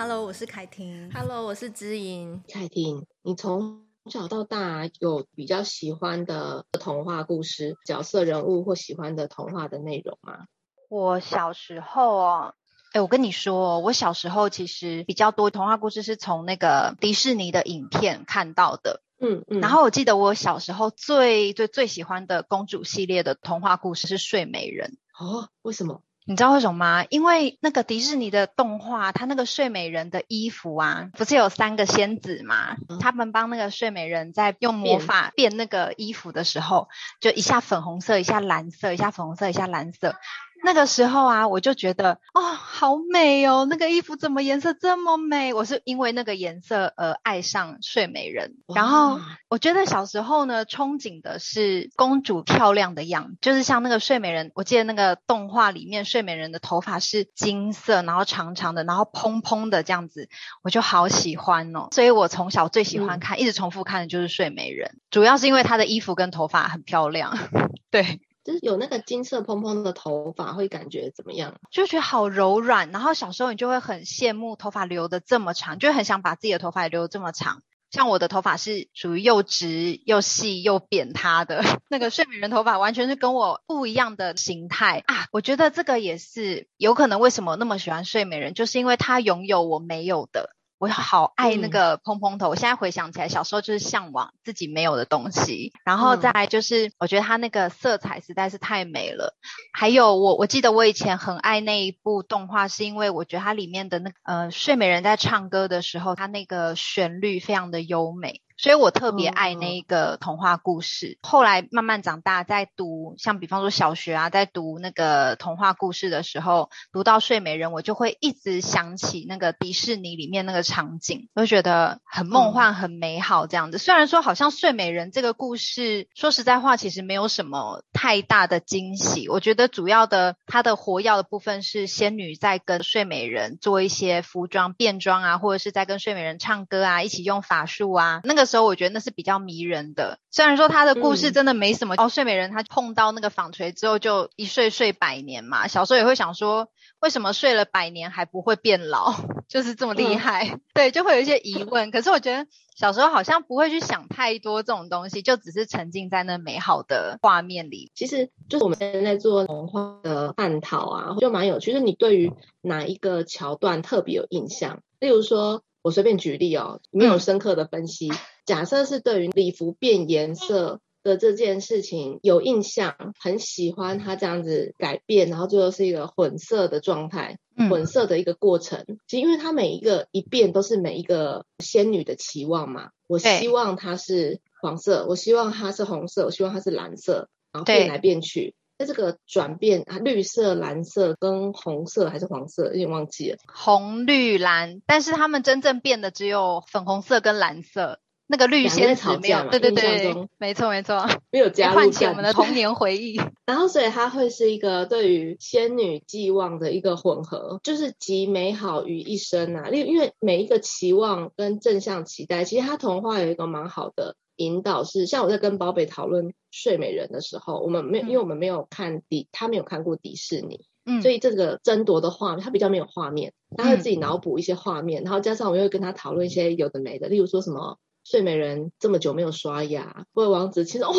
Hello，我是凯婷。Hello，我是知音。凯婷，你从小到大有比较喜欢的童话故事、角色人物或喜欢的童话的内容吗？我小时候哦，哎，我跟你说，我小时候其实比较多童话故事是从那个迪士尼的影片看到的。嗯嗯。然后我记得我小时候最最最喜欢的公主系列的童话故事是睡美人。哦，为什么？你知道为什么吗？因为那个迪士尼的动画，它那个睡美人的衣服啊，不是有三个仙子吗？嗯、他们帮那个睡美人在用魔法变那个衣服的时候，就一下粉红色，一下蓝色，一下粉红色，一下蓝色。那个时候啊，我就觉得哦，好美哦，那个衣服怎么颜色这么美？我是因为那个颜色而爱上睡美人。然后我觉得小时候呢，憧憬的是公主漂亮的样子，就是像那个睡美人。我记得那个动画里面，睡美人的头发是金色，然后长长的，然后蓬蓬的这样子，我就好喜欢哦。所以我从小最喜欢看，嗯、一直重复看的就是睡美人，主要是因为她的衣服跟头发很漂亮。对。就是有那个金色蓬蓬的头发，会感觉怎么样？就觉得好柔软。然后小时候你就会很羡慕头发留的这么长，就很想把自己的头发也留这么长。像我的头发是属于又直又细又扁塌的，那个睡美人头发完全是跟我不一样的形态啊！我觉得这个也是有可能为什么那么喜欢睡美人，就是因为她拥有我没有的。我好爱那个蓬蓬头，嗯、我现在回想起来，小时候就是向往自己没有的东西。然后再来就是，我觉得它那个色彩实在是太美了。还有我，我记得我以前很爱那一部动画，是因为我觉得它里面的那个呃睡美人在唱歌的时候，它那个旋律非常的优美。所以我特别爱那个童话故事。Oh. 后来慢慢长大，在读像比方说小学啊，在读那个童话故事的时候，读到睡美人，我就会一直想起那个迪士尼里面那个场景，我就觉得很梦幻、很美好这样子。虽然说好像睡美人这个故事，说实在话，其实没有什么太大的惊喜。我觉得主要的它的活跃的部分是仙女在跟睡美人做一些服装变装啊，或者是在跟睡美人唱歌啊，一起用法术啊，那个。时候我觉得那是比较迷人的，虽然说他的故事真的没什么。嗯、哦，睡美人她碰到那个纺锤之后就一睡睡百年嘛，小时候也会想说，为什么睡了百年还不会变老，就是这么厉害？嗯、对，就会有一些疑问。可是我觉得小时候好像不会去想太多这种东西，就只是沉浸在那美好的画面里。其实就是我们现在在做童话的探讨啊，就蛮有趣。就是你对于哪一个桥段特别有印象？例如说。我随便举例哦，没有深刻的分析。假设是对于礼服变颜色的这件事情有印象，很喜欢它这样子改变，然后最后是一个混色的状态，混色的一个过程。其实因为它每一个一变都是每一个仙女的期望嘛。我希望它是黄色，我希望它是红色，我希望它是蓝色，然后变来变去。在这个转变啊，绿色、蓝色跟红色还是黄色，有点忘记了。红、绿、蓝，但是他们真正变的只有粉红色跟蓝色。那个绿仙子没有，对对对，没错没错，没有加入唤起我们的童年回忆。然后，所以它会是一个对于仙女寄望的一个混合，就是集美好于一身啊。因因为每一个期望跟正向期待，其实它童话有一个蛮好的。引导是像我在跟宝贝讨论睡美人的时候，我们没有，因为我们没有看迪，他没有看过迪士尼，嗯，所以这个争夺的画面，他比较没有画面，他会自己脑补一些画面，嗯、然后加上我又会跟他讨论一些有的没的，例如说什么睡美人这么久没有刷牙，或者王子其实哦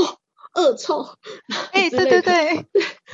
恶臭，哎、欸，对 对对，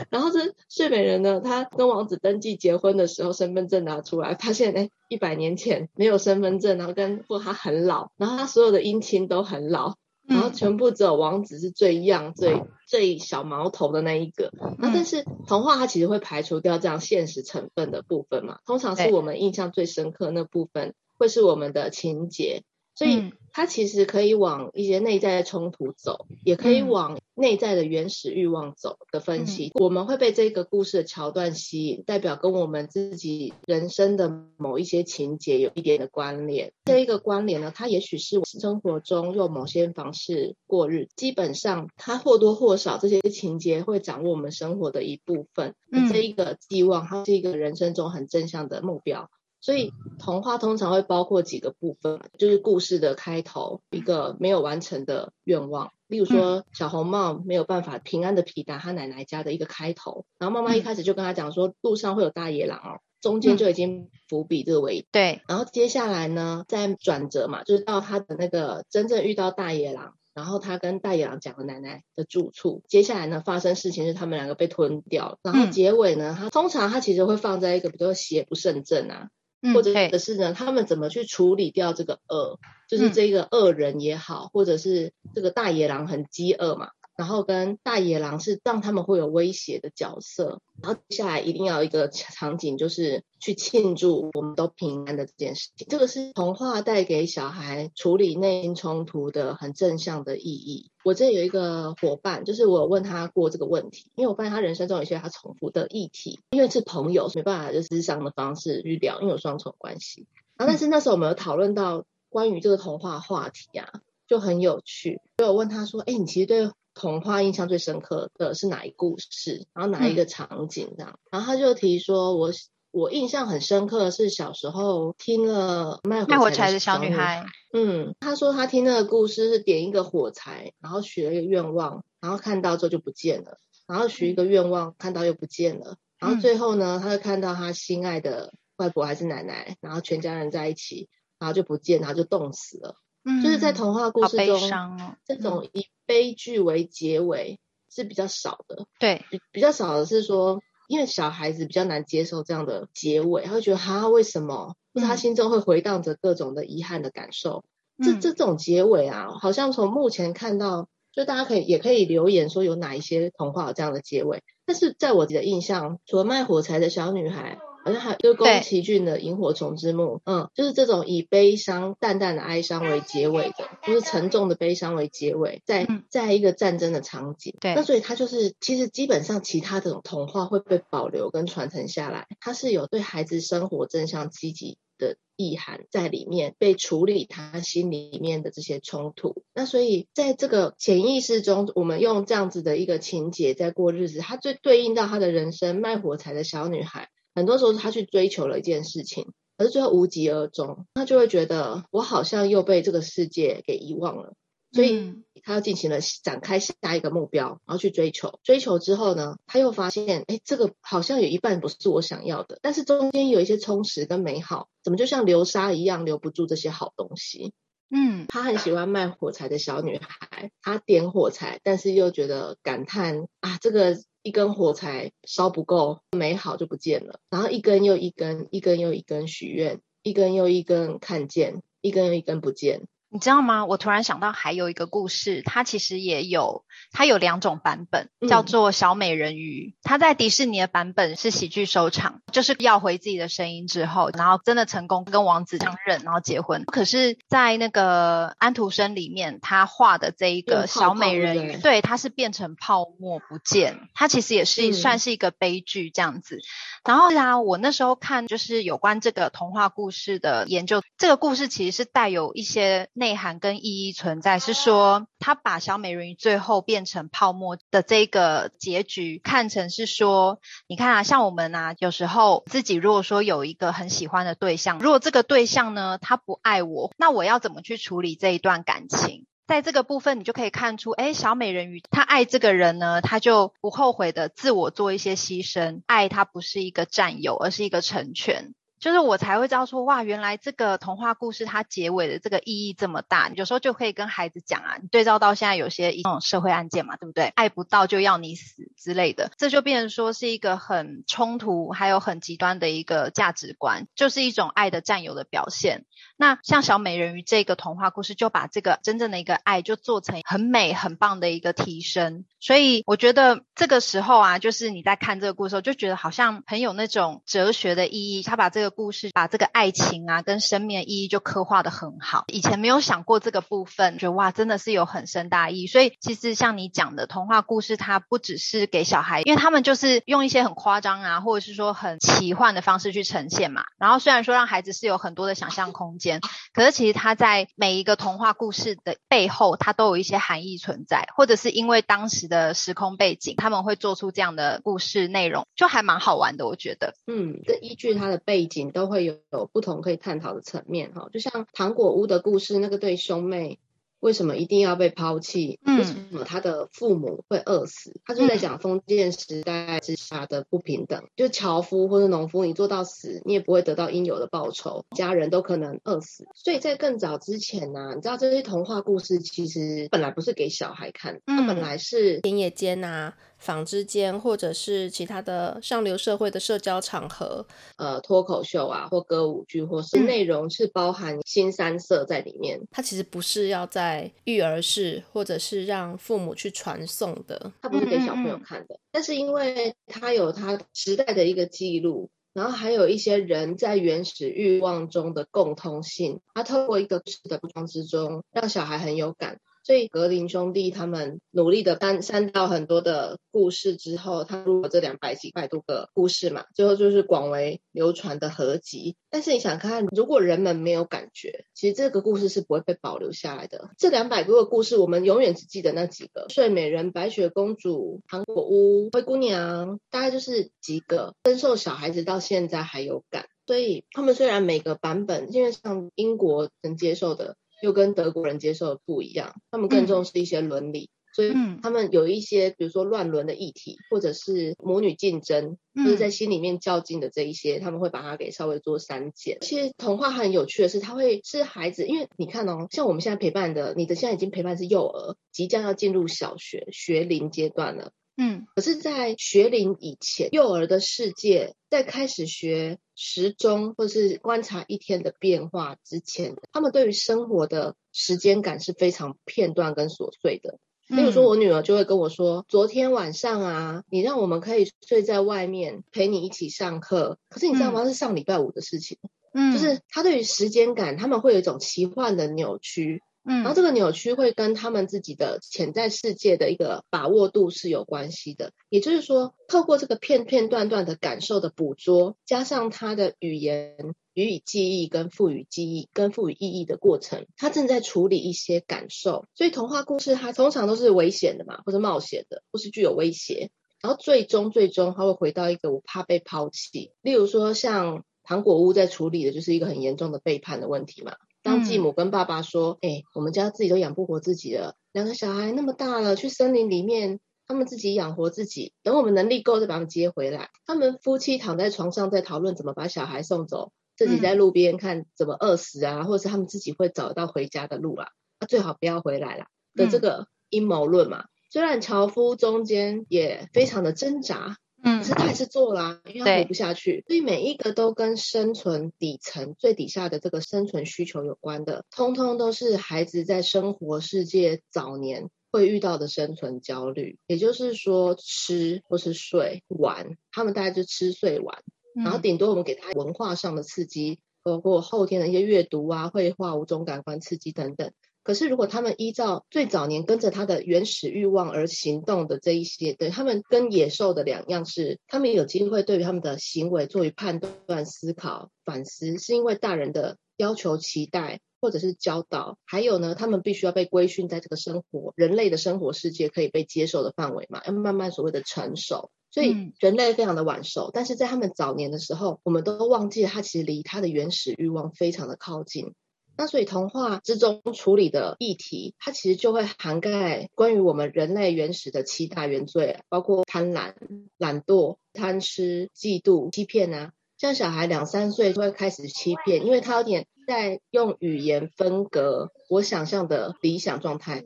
然后是睡美人呢，他跟王子登记结婚的时候，身份证拿出来，发现哎一百年前没有身份证，然后跟或他很老，然后他所有的姻亲都很老。然后全部只有王子是最 young、最最小毛头的那一个。那但是童话它其实会排除掉这样现实成分的部分嘛，通常是我们印象最深刻的那部分会是我们的情节。所以它其实可以往一些内在的冲突走，也可以往内在的原始欲望走的分析。我们会被这个故事的桥段吸引，代表跟我们自己人生的某一些情节有一点的关联。这一个关联呢，它也许是我生活中用某些方式过日，基本上它或多或少这些情节会掌握我们生活的一部分。这一个寄望，它是一个人生中很正向的目标。所以童话通常会包括几个部分，就是故事的开头，一个没有完成的愿望，例如说小红帽没有办法平安的抵达他奶奶家的一个开头，然后妈妈一开始就跟他讲说路上会有大野狼哦，中间就已经伏笔这个位置。对，然后接下来呢，再转折嘛，就是到他的那个真正遇到大野狼。然后他跟大野狼讲了奶奶的住处，接下来呢，发生事情是他们两个被吞掉，然后结尾呢，他通常他其实会放在一个比较邪不胜正啊，或者是呢，他们怎么去处理掉这个恶，就是这个恶人也好，或者是这个大野狼很饥饿嘛。然后跟大野狼是让他们会有威胁的角色，然后接下来一定要一个场景，就是去庆祝我们都平安的这件事情。这个是童话带给小孩处理内心冲突的很正向的意义。我这有一个伙伴，就是我有问他过这个问题，因为我发现他人生中有一些他重复的议题，因为是朋友，没办法就是咨商的方式去聊，因为有双重关系。然后但是那时候我们有讨论到关于这个童话话题啊，就很有趣。所以我问他说：“哎，你其实对？”童话印象最深刻的是哪一故事？然后哪一个场景这样？嗯、然后他就提说，我我印象很深刻的是小时候听了卖火柴的小女孩。嗯，他说他听那个故事是点一个火柴，然后许了一个愿望，然后看到之后就不见了，然后许一个愿望，看到又不见了，然后最后呢，他就看到他心爱的外婆还是奶奶，然后全家人在一起，然后就不见，然后就冻死了。嗯，就是在童话故事中，哦、这种以悲剧为结尾是比较少的。对，比比较少的是说，因为小孩子比较难接受这样的结尾，他会觉得哈，为什么？就是他心中会回荡着各种的遗憾的感受。嗯、这这种结尾啊，好像从目前看到，就大家可以也可以留言说有哪一些童话有这样的结尾。但是在我的印象，除了卖火柴的小女孩。好像还就是宫崎骏的《萤火虫之墓》，嗯，就是这种以悲伤、淡淡的哀伤为结尾的，就是沉重的悲伤为结尾，在在一个战争的场景。对，那所以它就是其实基本上其他这种童话会被保留跟传承下来，它是有对孩子生活正向积极的意涵在里面，被处理他心里面的这些冲突。那所以在这个潜意识中，我们用这样子的一个情节在过日子，它最对应到他的人生，卖火柴的小女孩。很多时候他去追求了一件事情，可是最后无疾而终，他就会觉得我好像又被这个世界给遗忘了，所以他要进行了展开下一个目标，然后去追求。追求之后呢，他又发现，哎，这个好像有一半不是我想要的，但是中间有一些充实跟美好，怎么就像流沙一样留不住这些好东西？嗯，他很喜欢卖火柴的小女孩，他点火柴，但是又觉得感叹啊，这个。一根火柴烧不够，美好就不见了。然后一根又一根，一根又一根许愿，一根又一根看见，一根又一根不见。你知道吗？我突然想到还有一个故事，它其实也有，它有两种版本，叫做《小美人鱼》。它在迪士尼的版本是喜剧收场，就是要回自己的声音之后，然后真的成功跟王子相认，然后结婚。可是，在那个安徒生里面，他画的这一个小美人鱼，对，它是变成泡沫不见。它其实也是算是一个悲剧这样子。然后啊，我那时候看就是有关这个童话故事的研究，这个故事其实是带有一些内内涵跟意义存在，是说他把小美人鱼最后变成泡沫的这个结局看成是说，你看啊，像我们啊，有时候自己如果说有一个很喜欢的对象，如果这个对象呢，他不爱我，那我要怎么去处理这一段感情？在这个部分，你就可以看出，哎，小美人鱼她爱这个人呢，她就不后悔的自我做一些牺牲，爱他不是一个占有，而是一个成全。就是我才会知道说，哇，原来这个童话故事它结尾的这个意义这么大。有时候就可以跟孩子讲啊，你对照到现在有些一种社会案件嘛，对不对？爱不到就要你死之类的，这就变成说是一个很冲突，还有很极端的一个价值观，就是一种爱的占有的表现。那像小美人鱼这个童话故事，就把这个真正的一个爱，就做成很美、很棒的一个提升。所以我觉得这个时候啊，就是你在看这个故事时候，就觉得好像很有那种哲学的意义。他把这个故事，把这个爱情啊跟生命的意义就刻画的很好。以前没有想过这个部分，觉得哇，真的是有很深大意义。所以其实像你讲的童话故事，它不只是给小孩，因为他们就是用一些很夸张啊，或者是说很奇幻的方式去呈现嘛。然后虽然说让孩子是有很多的想象空间，可是其实他在每一个童话故事的背后，它都有一些含义存在，或者是因为当时的。时空背景，他们会做出这样的故事内容，就还蛮好玩的，我觉得。嗯，这依据它的背景，都会有不同可以探讨的层面哈。就像糖果屋的故事，那个对兄妹为什么一定要被抛弃？为什么他的父母会饿死？他就在讲封建时代之下的不平等，就樵夫或者农夫，你做到死，你也不会得到应有的报酬，家人都可能饿死。所以在更早之前呢、啊，你知道这些童话故事其实本来不是给小孩看，它本来是田野间啊。纺织间，或者是其他的上流社会的社交场合，呃，脱口秀啊，或歌舞剧，或是内容是包含新三色在里面。它其实不是要在育儿室，或者是让父母去传送的，它不是给小朋友看的。嗯嗯，但是因为它有它时代的一个记录，然后还有一些人在原始欲望中的共通性，它透过一个故事的包装之中，让小孩很有感。所以格林兄弟他们努力的删删掉很多的故事之后，他录了这两百几百多个故事嘛，最后就是广为流传的合集。但是你想看，如果人们没有感觉，其实这个故事是不会被保留下来的。这两百多个故事，我们永远只记得那几个：睡美人、白雪公主、糖果屋、灰姑娘，大概就是几个，深受小孩子到现在还有感。所以他们虽然每个版本，因为像英国能接受的。又跟德国人接受的不一样，他们更重视一些伦理，嗯、所以他们有一些，比如说乱伦的议题，或者是母女竞争，就是在心里面较劲的这一些，他们会把它给稍微做删减。其实童话很有趣的是，它会是孩子，因为你看哦，像我们现在陪伴的，你的现在已经陪伴是幼儿，即将要进入小学学龄阶段了。嗯，可是，在学龄以前，幼儿的世界在开始学时钟或是观察一天的变化之前，他们对于生活的时间感是非常片段跟琐碎的。例如说，我女儿就会跟我说：“昨天晚上啊，你让我们可以睡在外面陪你一起上课，可是你知道吗？是上礼拜五的事情。”嗯，就是他对于时间感，他们会有一种奇幻的扭曲。嗯，然后这个扭曲会跟他们自己的潜在世界的一个把握度是有关系的。也就是说，透过这个片片段段的感受的捕捉，加上他的语言予以记忆跟赋予记忆跟赋予意义的过程，他正在处理一些感受。所以童话故事它通常都是危险的嘛，或者冒险的，或是具有威胁。然后最终最终他会回到一个我怕被抛弃。例如说，像糖果屋在处理的就是一个很严重的背叛的问题嘛。当继母跟爸爸说：“哎、嗯欸，我们家自己都养不活自己了，两个小孩那么大了，去森林里面，他们自己养活自己，等我们能力够再把他们接回来。”他们夫妻躺在床上在讨论怎么把小孩送走，自己在路边看怎么饿死啊，嗯、或者是他们自己会找到回家的路啊，啊最好不要回来了的这个阴谋论嘛。嗯、虽然樵夫中间也非常的挣扎。嗯，可是他还是做啦、啊，因为他活不下去，所以每一个都跟生存底层最底下的这个生存需求有关的，通通都是孩子在生活世界早年会遇到的生存焦虑。也就是说，吃或是睡玩，他们大概就吃睡玩，嗯、然后顶多我们给他文化上的刺激，包括后天的一些阅读啊、绘画、五种感官刺激等等。可是，如果他们依照最早年跟着他的原始欲望而行动的这一些，对他们跟野兽的两样是，他们也有机会对于他们的行为做于判断、思考、反思，是因为大人的要求、期待或者是教导，还有呢，他们必须要被规训在这个生活人类的生活世界可以被接受的范围嘛，要慢慢所谓的成熟。所以人类非常的晚熟，但是在他们早年的时候，我们都忘记了他其实离他的原始欲望非常的靠近。那所以童话之中处理的议题，它其实就会涵盖关于我们人类原始的七大原罪，包括贪婪、懒惰、贪吃、嫉妒、欺骗啊。像小孩两三岁就会开始欺骗，因为他有点在用语言分隔我想象的理想状态，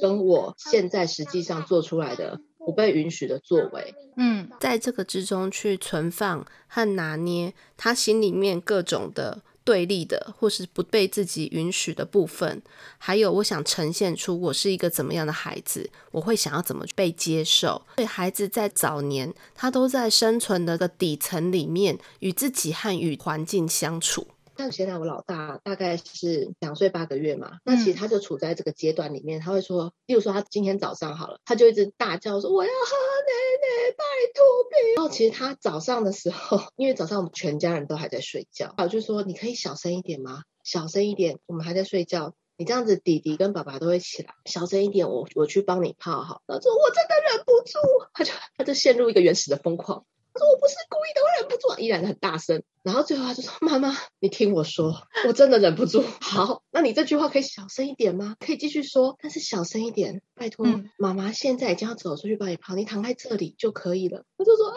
跟我现在实际上做出来的不被允许的作为。嗯，在这个之中去存放和拿捏他心里面各种的。对立的，或是不被自己允许的部分，还有我想呈现出我是一个怎么样的孩子，我会想要怎么被接受。所以孩子在早年，他都在生存的个底层里面，与自己和与环境相处。像现在我老大大概是两岁八个月嘛，那其实他就处在这个阶段里面，他会说，例如说他今天早上好了，他就一直大叫说我要喝奶奶，拜托别。然后其实他早上的时候，因为早上我们全家人都还在睡觉，我就说你可以小声一点吗？小声一点，我们还在睡觉，你这样子弟弟跟爸爸都会起来，小声一点，我我去帮你泡好。他说我真的忍不住，他就他就陷入一个原始的疯狂。他说我不是故意的，我忍不住，依然很大声。然后最后他就说：“妈妈，你听我说，我真的忍不住。好，那你这句话可以小声一点吗？可以继续说，但是小声一点，拜托。嗯、妈妈现在已经要走出去帮你跑，你躺在这里就可以了。”他就说：“啊，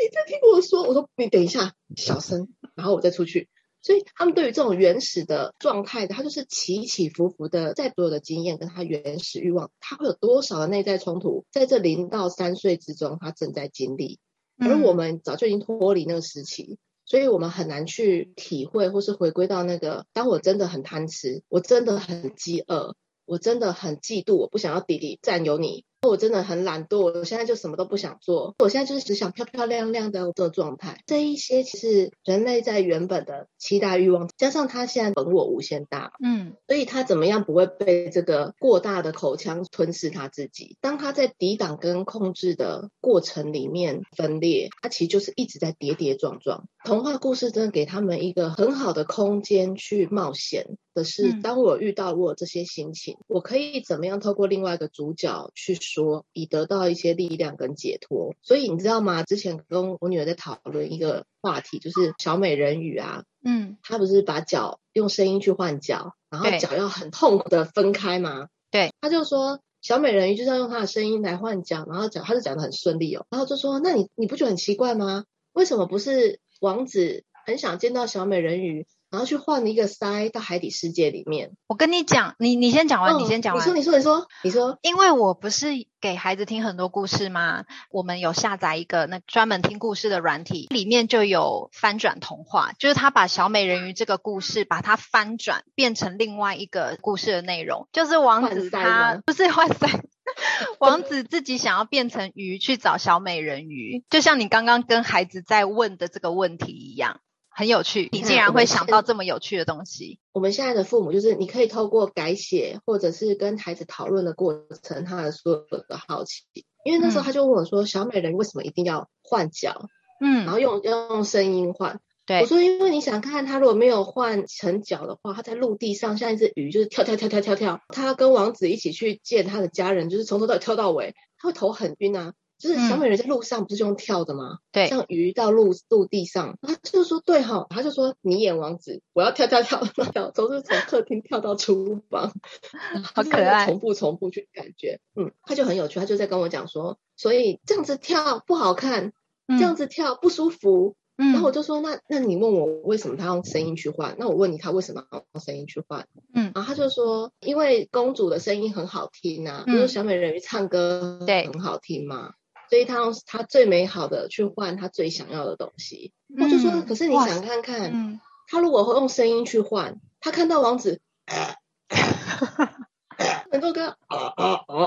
你再听我说。”我说：“你等一下，小声，然后我再出去。”所以他们对于这种原始的状态的，他就是起起伏伏的，在所有的经验跟他原始欲望，他会有多少的内在冲突，在这零到三岁之中，他正在经历。而我们早就已经脱离那个时期，所以我们很难去体会或是回归到那个，当我真的很贪吃，我真的很饥饿，我真的很嫉妒，我不想要弟弟占有你。我真的很懒惰，我现在就什么都不想做，我现在就是只想漂漂亮亮的这个状态。这一些其实人类在原本的七大欲望，加上他现在本我无限大，嗯，所以他怎么样不会被这个过大的口腔吞噬他自己？当他在抵挡跟控制的过程里面分裂，他其实就是一直在跌跌撞撞。童话故事真的给他们一个很好的空间去冒险的是，当我遇到过这些心情，我可以怎么样透过另外一个主角去。说以得到一些力量跟解脱，所以你知道吗？之前跟我女儿在讨论一个话题，就是小美人鱼啊，嗯，她不是把脚用声音去换脚，然后脚要很痛苦的分开吗？对，她就说小美人鱼就是要用她的声音来换脚，然后脚她就讲的很顺利哦，然后就说那你你不觉得很奇怪吗？为什么不是王子很想见到小美人鱼？然后去换一个塞到海底世界里面。我跟你讲，你你先讲完，你先讲完。你说，你说，你说，你说。因为我不是给孩子听很多故事吗？我们有下载一个那专门听故事的软体，里面就有翻转童话，就是他把小美人鱼这个故事把它翻转，变成另外一个故事的内容，就是王子他不是换腮，王子自己想要变成鱼去找小美人鱼，就像你刚刚跟孩子在问的这个问题一样。很有趣，你竟然会想到这么有趣的东西。我们现在的父母就是，你可以透过改写，或者是跟孩子讨论的过程，他的所有的好奇。因为那时候他就问我说：“嗯、小美人为什么一定要换脚？”嗯，然后用要用声音换。对，我说：“因为你想看他如果没有换成脚的话，他在陆地上像一只鱼，就是跳跳跳跳跳跳。他跟王子一起去见他的家人，就是从头到尾跳到尾，他会头很晕啊。”就是小美人在路上不是用跳的吗？对、嗯，像鱼到陆陆地上，他就说对哈，他就说你演王子，我要跳跳跳跳，总是从客厅跳到厨房，好可爱，重复重复去感觉，嗯，他就很有趣，他就在跟我讲说，所以这样子跳不好看，这样子跳不舒服，嗯，然后我就说那那你问我为什么他用声音去换？那我问你他为什么要用声音去换？嗯，然后他就说因为公主的声音很好听啊，比如说小美人鱼唱歌对很好听嘛。所以他用他最美好的去换他最想要的东西，我就说，可是你想看看，他如果会用声音去换，他看到王子，能够跟啊啊啊啊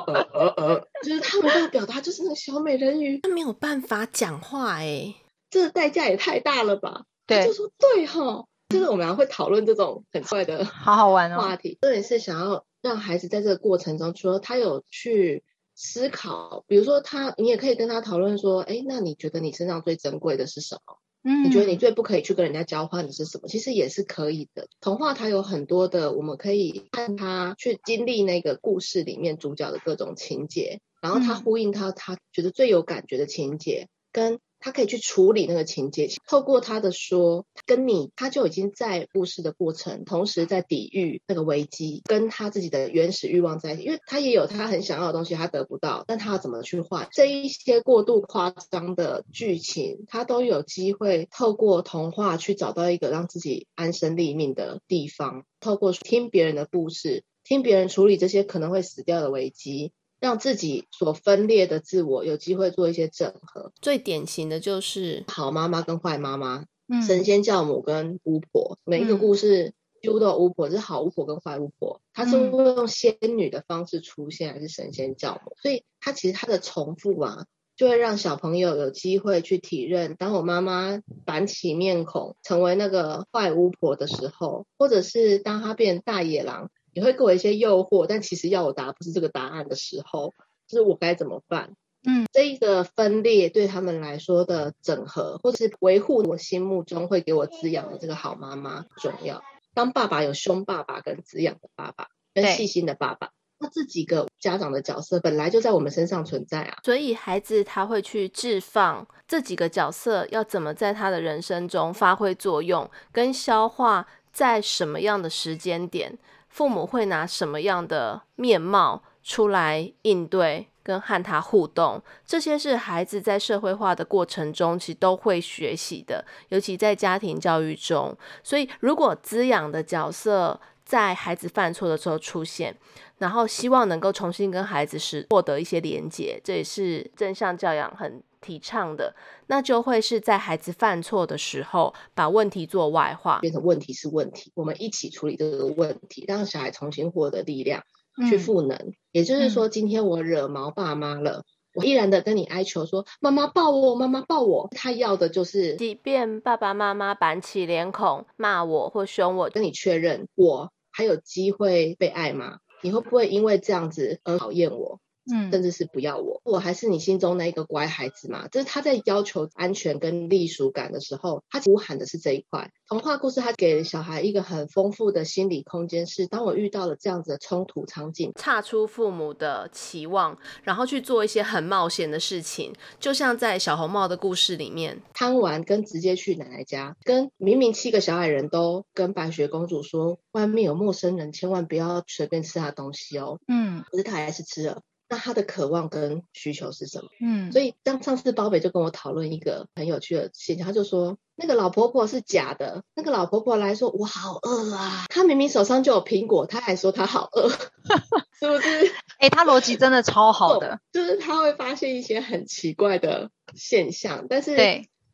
啊，就是他们要表达，就是那个小美人鱼，他没有办法讲话哎，这代价也太大了吧？对，就说对哈，就是我们还会讨论这种很怪的好好玩哦话题，这也是想要让孩子在这个过程中，除了他有去。思考，比如说他，你也可以跟他讨论说，哎，那你觉得你身上最珍贵的是什么？嗯，你觉得你最不可以去跟人家交换的是什么？其实也是可以的。童话它有很多的，我们可以看他去经历那个故事里面主角的各种情节，然后他呼应他他觉得最有感觉的情节跟。他可以去处理那个情节，透过他的说，跟你，他就已经在故事的过程，同时在抵御那个危机，跟他自己的原始欲望在一起，因为他也有他很想要的东西，他得不到，但他要怎么去换？这一些过度夸张的剧情，他都有机会透过童话去找到一个让自己安身立命的地方，透过听别人的故事，听别人处理这些可能会死掉的危机。让自己所分裂的自我有机会做一些整合。最典型的就是好妈妈跟坏妈妈，嗯，神仙教母跟巫婆。每一个故事几乎都有巫婆，是好巫婆跟坏巫婆。她是会用仙女的方式出现，还是神仙教母？所以她其实她的重复啊，就会让小朋友有机会去体认。当我妈妈板起面孔成为那个坏巫婆的时候，或者是当她变大野狼。你会给我一些诱惑，但其实要我答不是这个答案的时候，就是我该怎么办？嗯，这一个分裂对他们来说的整合，或是维护我心目中会给我滋养的这个好妈妈重要。当爸爸有凶爸爸跟滋养的爸爸，跟细心的爸爸，那这几个家长的角色本来就在我们身上存在啊，所以孩子他会去置放这几个角色要怎么在他的人生中发挥作用，跟消化在什么样的时间点，父母会拿什么样的面貌出来应对。跟和他互动，这些是孩子在社会化的过程中其实都会学习的，尤其在家庭教育中。所以，如果滋养的角色在孩子犯错的时候出现，然后希望能够重新跟孩子时获得一些连接，这也是正向教养很提倡的。那就会是在孩子犯错的时候，把问题做外化，变成问题是问题，我们一起处理这个问题，让小孩重新获得力量。去赋能，嗯、也就是说，今天我惹毛爸妈了，嗯、我依然的跟你哀求说：“妈妈抱我，妈妈抱我。”他要的就是，即便爸爸妈妈板起脸孔骂我或凶我，跟你确认我还有机会被爱吗？你会不会因为这样子而讨厌我？嗯，甚至是不要我，我还是你心中那一个乖孩子嘛？就是他在要求安全跟隶属感的时候，他呼喊的是这一块。童话故事他给小孩一个很丰富的心理空间，是当我遇到了这样子的冲突场景，岔出父母的期望，然后去做一些很冒险的事情，就像在小红帽的故事里面，贪玩跟直接去奶奶家，跟明明七个小矮人都跟白雪公主说，外面有陌生人，千万不要随便吃他东西哦。嗯，可是他还是吃了。那他的渴望跟需求是什么？嗯，所以当上次包北就跟我讨论一个很有趣的现象，他就说那个老婆婆是假的，那个老婆婆来说我好饿啊，她明明手上就有苹果，她还说她好饿，是不是？哎、欸，他逻辑真的超好的，就是他会发现一些很奇怪的现象，但是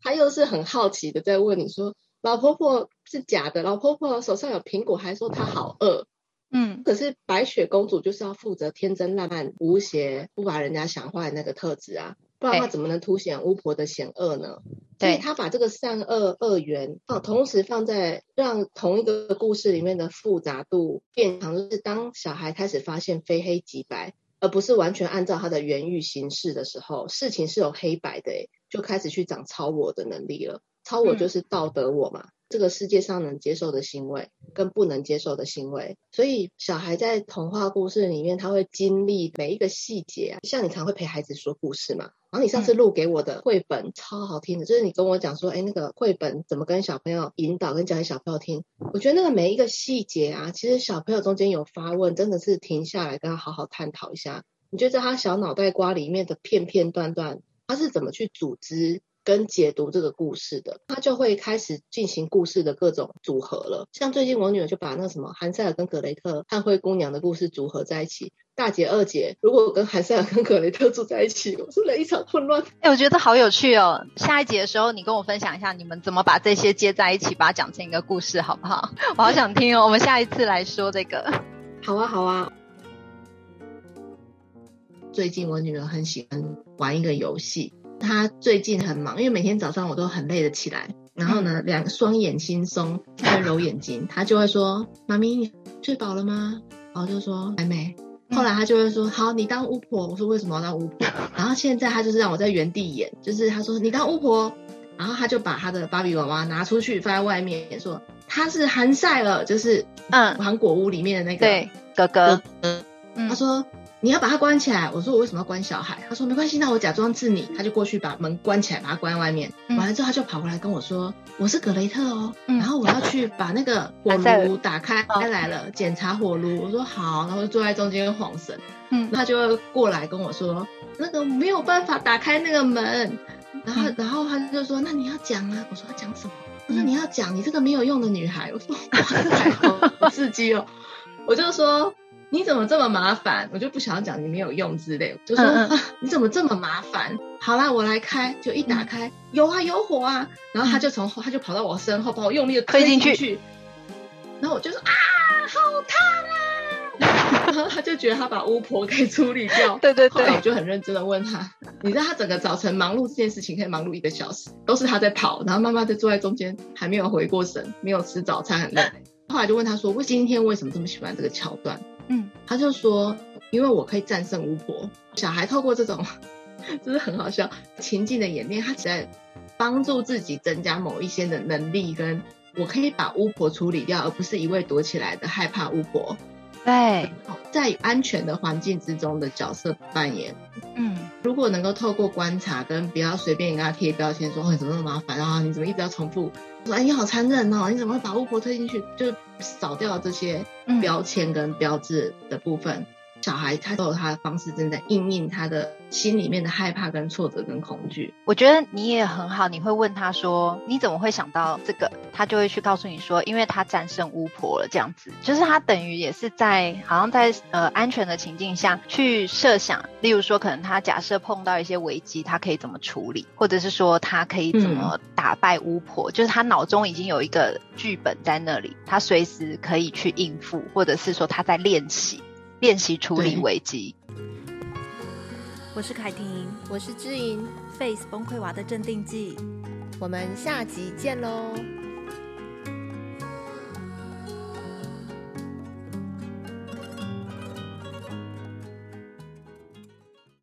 他又是很好奇的在问你说，老婆婆是假的，老婆婆手上有苹果还说她好饿。嗯，可是白雪公主就是要负责天真烂漫、无邪、不把人家想坏的那个特质啊，不然她怎么能凸显巫婆的险恶呢？对，所以她把这个善恶二元放，同时放在让同一个故事里面的复杂度变强，就是当小孩开始发现非黑即白，而不是完全按照他的原欲行事的时候，事情是有黑白的，就开始去长超我的能力了。超我就是道德我嘛。嗯这个世界上能接受的行为跟不能接受的行为，所以小孩在童话故事里面，他会经历每一个细节啊。像你常会陪孩子说故事嘛，然后你上次录给我的绘本、嗯、超好听的，就是你跟我讲说，哎，那个绘本怎么跟小朋友引导，跟讲给小朋友听。我觉得那个每一个细节啊，其实小朋友中间有发问，真的是停下来跟他好好探讨一下。你觉得在他小脑袋瓜里面的片片段段，他是怎么去组织？跟解读这个故事的，他就会开始进行故事的各种组合了。像最近我女儿就把那什么韩塞尔跟格雷特和灰姑娘的故事组合在一起。大姐、二姐如果我跟韩塞尔跟格雷特住在一起，我是一场混乱。哎、欸，我觉得好有趣哦！下一集的时候，你跟我分享一下你们怎么把这些接在一起，把它讲成一个故事，好不好？我好想听哦。我们下一次来说这个。好啊，好啊。最近我女儿很喜欢玩一个游戏。他最近很忙，因为每天早上我都很累的起来，然后呢，两双眼轻松在揉眼睛，他就会说：“妈咪，你睡饱了吗？”然后就说：“还没。”后来他就会说：“好，你当巫婆。”我说：“为什么要当巫婆？”然后现在他就是让我在原地演，就是他说：“你当巫婆。”然后他就把他的芭比娃娃拿出去放在外面，说：“他是韩赛尔，就是嗯，韩国屋里面的那个对哥哥。”他说。你要把它关起来，我说我为什么要关小孩？他说没关系，那我假装治你，他就过去把门关起来，把它关在外面。嗯、完了之后，他就跑过来跟我说：“我是格雷特哦，嗯、然后我要去把那个火炉打开，开来了，检查火炉。”我说好，然后就坐在中间晃神。嗯，他就会过来跟我说：“那个没有办法打开那个门。”然后，然后他就说：“那你要讲啊。”我说：“要讲什么？”他说：“你要讲，你这个没有用的女孩。”我说：“哇，好刺激哦！” 我就说。你怎么这么麻烦？我就不想要讲你没有用之类，就说、嗯嗯啊、你怎么这么麻烦？好啦，我来开，就一打开，嗯、有啊有火啊，然后他就从后，他就跑到我身后，把我用力的推进去，然后我就说啊，好烫啊！然后他就觉得他把巫婆给处理掉，对对对，后来我就很认真的问他，你知道他整个早晨忙碌这件事情可以忙碌一个小时，都是他在跑，然后妈妈就坐在中间，还没有回过神，没有吃早餐，很累。后来就问他说，我今天为什么这么喜欢这个桥段？他就说，因为我可以战胜巫婆。小孩透过这种，就是很好笑情境的演练，他只在帮助自己增加某一些的能力，跟我可以把巫婆处理掉，而不是一味躲起来的害怕巫婆。对，在安全的环境之中的角色扮演。嗯，如果能够透过观察跟不要随便给他贴标签，说哦，你怎么那么麻烦啊？你怎么一直要重复？说哎，你好残忍哦！你怎么会把巫婆推进去？就扫掉这些标签跟标志的部分。嗯小孩他都有他的方式，正在应应他的心里面的害怕、跟挫折、跟恐惧。我觉得你也很好，你会问他说：“你怎么会想到这个？”他就会去告诉你说：“因为他战胜巫婆了。”这样子，就是他等于也是在好像在呃安全的情境下去设想，例如说，可能他假设碰到一些危机，他可以怎么处理，或者是说他可以怎么打败巫婆，嗯、就是他脑中已经有一个剧本在那里，他随时可以去应付，或者是说他在练习。练习处理危机。我是凯婷，我是知莹，Face 崩溃娃的镇定剂。我们下集见喽。